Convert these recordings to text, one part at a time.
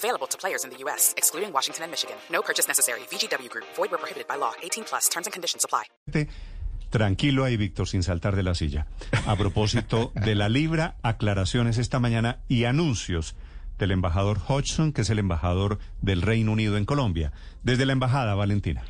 Available to players in the U.S., excluding Washington and Michigan. No purchase necessary. VGW Group. Void where prohibited by law. 18 plus. Terms and conditions apply. Tranquilo ahí, Víctor, sin saltar de la silla. A propósito de la Libra, aclaraciones esta mañana y anuncios del embajador Hodgson, que es el embajador del Reino Unido en Colombia. Desde la embajada, Valentina.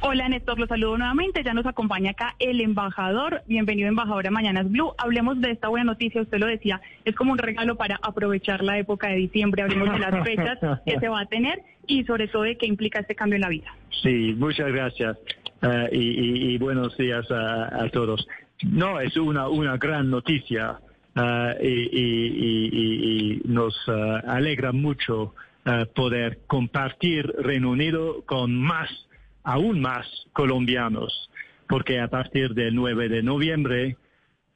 Hola Néstor, los saludo nuevamente. Ya nos acompaña acá el embajador. Bienvenido embajador a Mañanas Blue. Hablemos de esta buena noticia, usted lo decía, es como un regalo para aprovechar la época de diciembre. Hablemos de las fechas que se va a tener y sobre todo de qué implica este cambio en la vida. Sí, muchas gracias uh, y, buenos días a, a, todos. No, es una, una gran noticia uh, y, y, nos uh, alegra mucho poder compartir Reino Unido con más aún más colombianos, porque a partir del 9 de noviembre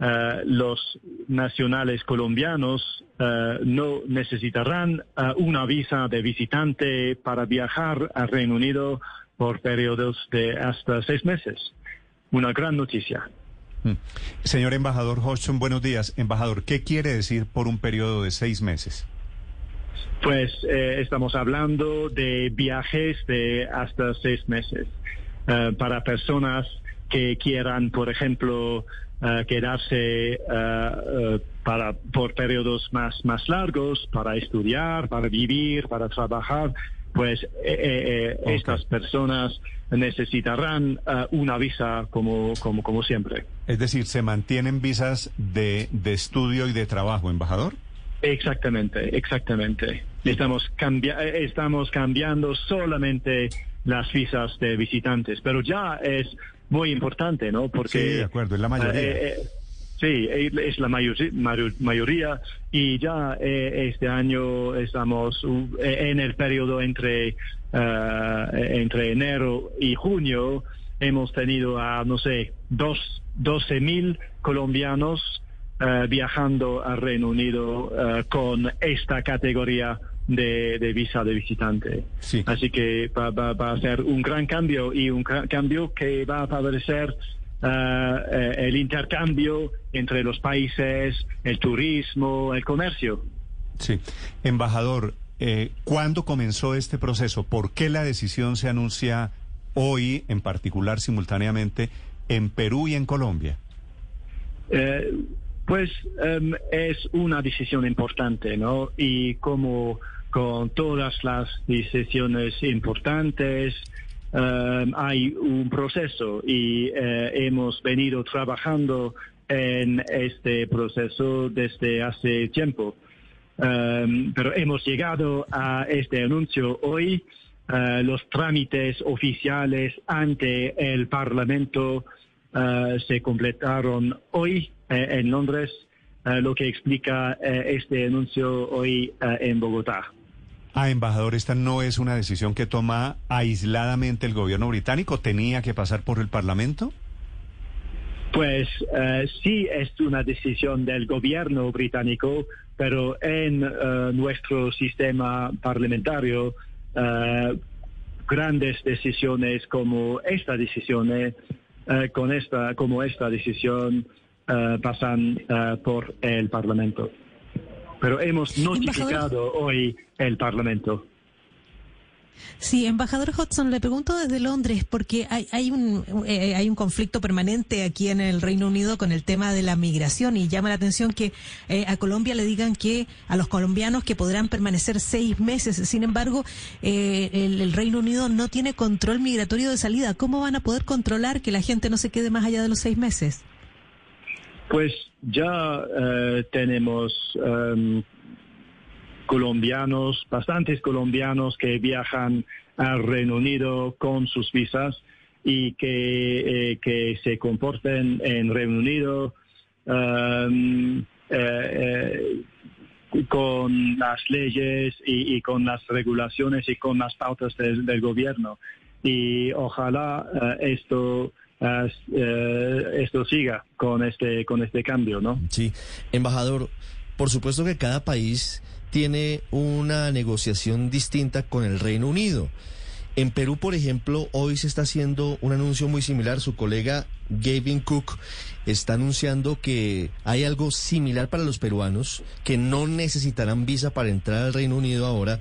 uh, los nacionales colombianos uh, no necesitarán uh, una visa de visitante para viajar al Reino Unido por periodos de hasta seis meses. Una gran noticia. Mm. Señor embajador Hodgson, buenos días. Embajador, ¿qué quiere decir por un periodo de seis meses? Pues eh, estamos hablando de viajes de hasta seis meses uh, para personas que quieran, por ejemplo, uh, quedarse uh, para por periodos más más largos para estudiar, para vivir, para trabajar. Pues eh, eh, okay. estas personas necesitarán una visa como, como, como siempre. Es decir, ¿se mantienen visas de, de estudio y de trabajo, embajador? Exactamente, exactamente. Estamos, cambia estamos cambiando solamente las visas de visitantes, pero ya es muy importante, ¿no? Porque sí, de acuerdo, es la mayoría. Eh, eh, sí, es la mayoría, mayoría y ya eh, este año estamos en el periodo entre uh, entre enero y junio hemos tenido a no sé dos doce mil colombianos Uh, viajando al Reino Unido uh, con esta categoría de, de visa de visitante. Sí. Así que va, va, va, a ser un gran cambio y un cambio que va a favorecer uh, el intercambio entre los países, el turismo, el comercio. Sí. Embajador, eh, ¿cuándo comenzó este proceso? ¿Por qué la decisión se anuncia hoy, en particular simultáneamente, en Perú y en Colombia? Eh, pues um, es una decisión importante, ¿no? Y como con todas las decisiones importantes, um, hay un proceso y uh, hemos venido trabajando en este proceso desde hace tiempo. Um, pero hemos llegado a este anuncio hoy. Uh, los trámites oficiales ante el Parlamento uh, se completaron hoy eh, en Londres, eh, lo que explica eh, este anuncio hoy en Bogotá. Ah, embajador, esta no es una decisión que toma aisladamente el gobierno británico, tenía que pasar por el Parlamento. Pues sí es una decisión del gobierno británico, pero en nuestro sistema parlamentario grandes decisiones como esta decisión, con esta como esta decisión uh, pasan uh, por el Parlamento. Pero hemos notificado hoy el Parlamento. Sí, embajador Hudson, le pregunto desde Londres porque hay, hay un eh, hay un conflicto permanente aquí en el Reino Unido con el tema de la migración y llama la atención que eh, a Colombia le digan que a los colombianos que podrán permanecer seis meses. Sin embargo, eh, el, el, Reino Unido no tiene control migratorio de salida. ¿Cómo van a poder controlar que la gente no se quede más allá de los seis meses? Pues ya uh, tenemos um, colombianos, bastantes colombianos que viajan al Reino Unido con sus visas y que, eh, que se comporten en Reino Unido um, eh, eh, con las leyes y, con las regulaciones y con las pautas del gobierno. y ojalá esto esto siga con este con este cambio, ¿no? Sí, embajador, por supuesto que cada país tiene una negociación distinta con el Reino Unido. En Perú, por ejemplo, hoy se está haciendo un anuncio muy similar. Su colega Gavin Cook está anunciando que hay algo similar para los peruanos, que no necesitarán visa para entrar al Reino Unido ahora,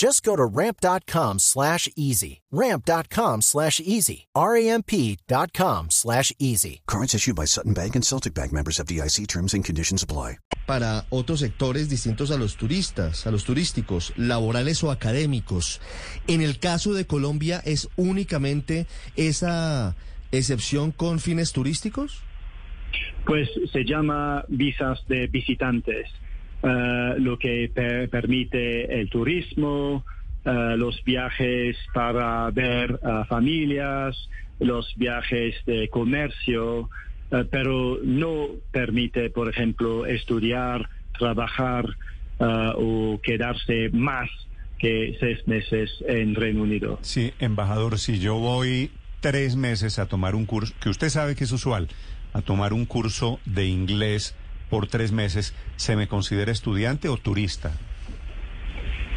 Just go to ramp.com slash easy. Ramp.com slash easy. R-A-M-P.com slash easy. Cards issued by Sutton Bank and Celtic Bank members of DIC terms and conditions apply. Para otros sectores distintos a los turistas, a los turísticos, laborales o académicos. En el caso de Colombia, ¿es únicamente esa excepción con fines turísticos? Pues se llama visas de visitantes, uh, lo que per permite el turismo, uh, los viajes para ver familias, los viajes de comercio, pero no permite, por ejemplo, estudiar, trabajar o quedarse más que seis meses en Reino Unido. Sí, embajador, si yo voy tres meses a tomar un curso, que usted sabe que es usual, a tomar un curso de inglés por tres meses, ¿se me considera estudiante o turista?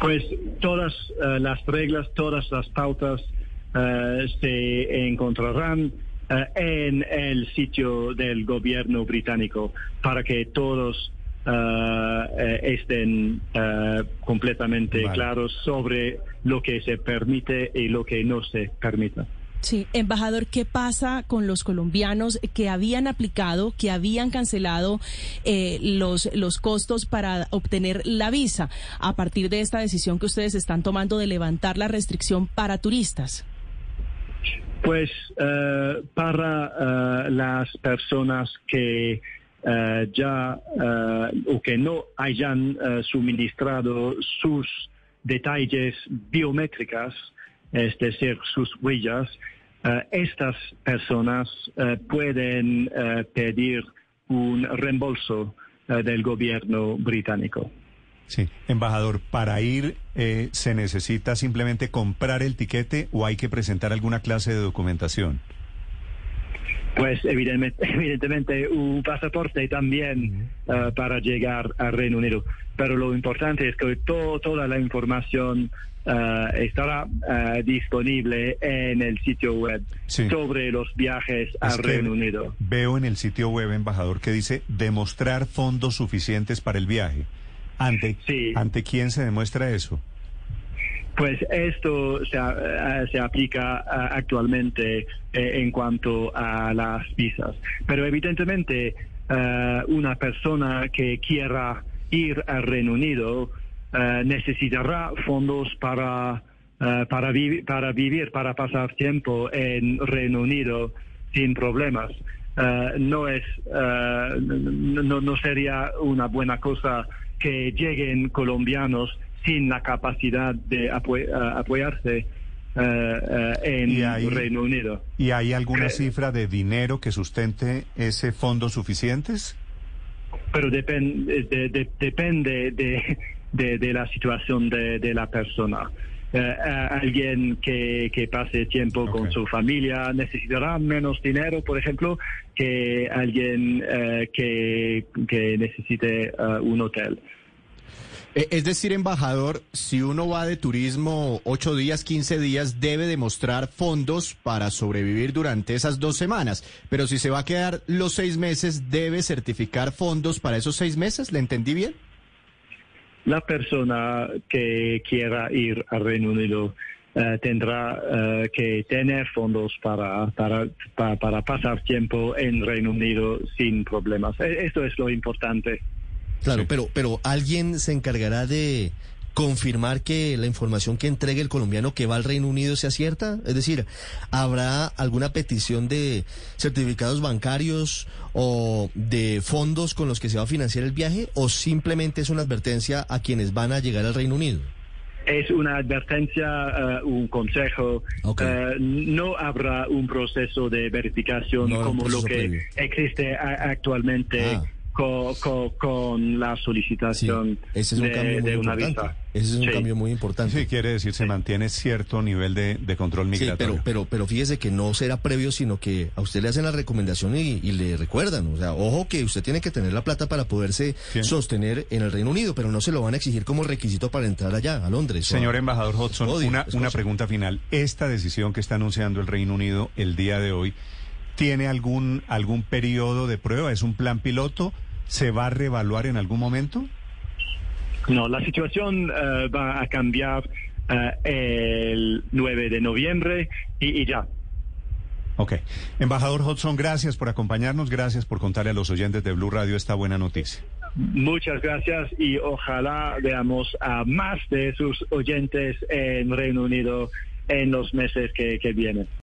Pues todas uh, las reglas, todas las pautas uh, se encontrarán uh, en el sitio del gobierno británico para que todos estén completamente Vale. claros sobre lo que se permite y lo que no se permite. Sí, embajador, ¿qué pasa con los colombianos que habían aplicado, que habían cancelado eh, los, los costos para obtener la visa a partir de esta decisión que ustedes están tomando de levantar la restricción para turistas? Pues eh, para eh, las personas que eh, ya o que no hayan suministrado sus detalles biométricas, es decir, sus huellas, eh, estas personas eh, pueden eh, pedir un reembolso del gobierno británico. Sí, embajador, para ir eh, se necesita simplemente comprar el tiquete o hay que presentar alguna clase de documentación. Pues evidentemente, evidentemente un pasaporte también para llegar al Reino Unido. Pero lo importante es que to- toda la información eh, estará eh, disponible en el sitio web Sí. sobre los viajes Es al Reino Unido. Veo en el sitio web, embajador, que dice demostrar fondos suficientes para el viaje. ¿Ante, Sí. ¿ante quién se demuestra eso? Pues esto se, eh, se aplica actualmente eh, en cuanto a las visas. Pero evidentemente una persona que quiera ir al Reino Unido necesitará fondos para, eh, para, para vivir, para pasar tiempo en Reino Unido sin problemas. Eh, no es eh, no, no sería una buena cosa que lleguen colombianos sin la capacidad de apo- eh, apoyarse eh, eh, en Y Reino Unido. ¿Y hay alguna Eh, cifra de dinero que sustente ese fondos suficientes? Pero depen- de- de- depende de, de- de la situación de, de la persona. Eh, eh, alguien que, que pase tiempo con su familia necesitará menos dinero, por ejemplo, que alguien eh, que, que necesite eh, un hotel. Eh, Es decir, embajador, si uno va de turismo 8 días, 15 días, debe demostrar fondos para sobrevivir durante esas dos semanas. Pero si se va a quedar los seis meses, debe certificar fondos para esos seis meses. ¿Le entendí bien? la persona que quiera ir al Reino Unido eh, tendrá eh, que tener fondos para, para, para, para pasar tiempo en Reino Unido sin problemas. E- Esto es lo importante. Claro, pero, pero alguien se encargará de confirmar que la información que entregue el colombiano que va al Reino Unido sea cierta? Es decir, ¿habrá alguna petición de certificados bancarios o de fondos con los que se va a financiar el viaje o simplemente es una advertencia a quienes van a llegar al Reino Unido? Es una advertencia, eh, un consejo. Eh, no habrá un proceso de verificación No como lo que previo. existe a- actualmente Ah. Co- co- con, la Sí, solicitación ese es un de, cambio muy de una importante. visa. Ese es un Sí. cambio muy importante. Sí, quiere decir, se mantiene cierto nivel de, de control Sí, migratorio. pero, pero, pero fíjese que no será previo, sino que a usted le hacen la recomendación y, y le recuerdan. O sea, ojo que usted tiene que tener la plata para poderse sostener en el Reino Unido, pero no se lo van a exigir como requisito para entrar allá, a Londres. a- Señor embajador Hodgson, Odio, una, una pregunta final. ¿Esta decisión que está anunciando el Reino Unido el día de hoy tiene algún, algún periodo de prueba? ¿Es un plan piloto? ¿Se va a reevaluar en algún momento? No, la situación eh, va a cambiar eh, el 9 de noviembre y, y ya. Ok. Embajador Hodgson, gracias por acompañarnos, gracias por contarle a los oyentes de Blue Radio esta buena noticia. Muchas gracias y ojalá veamos a más de sus oyentes en Reino Unido en los meses que, que vienen.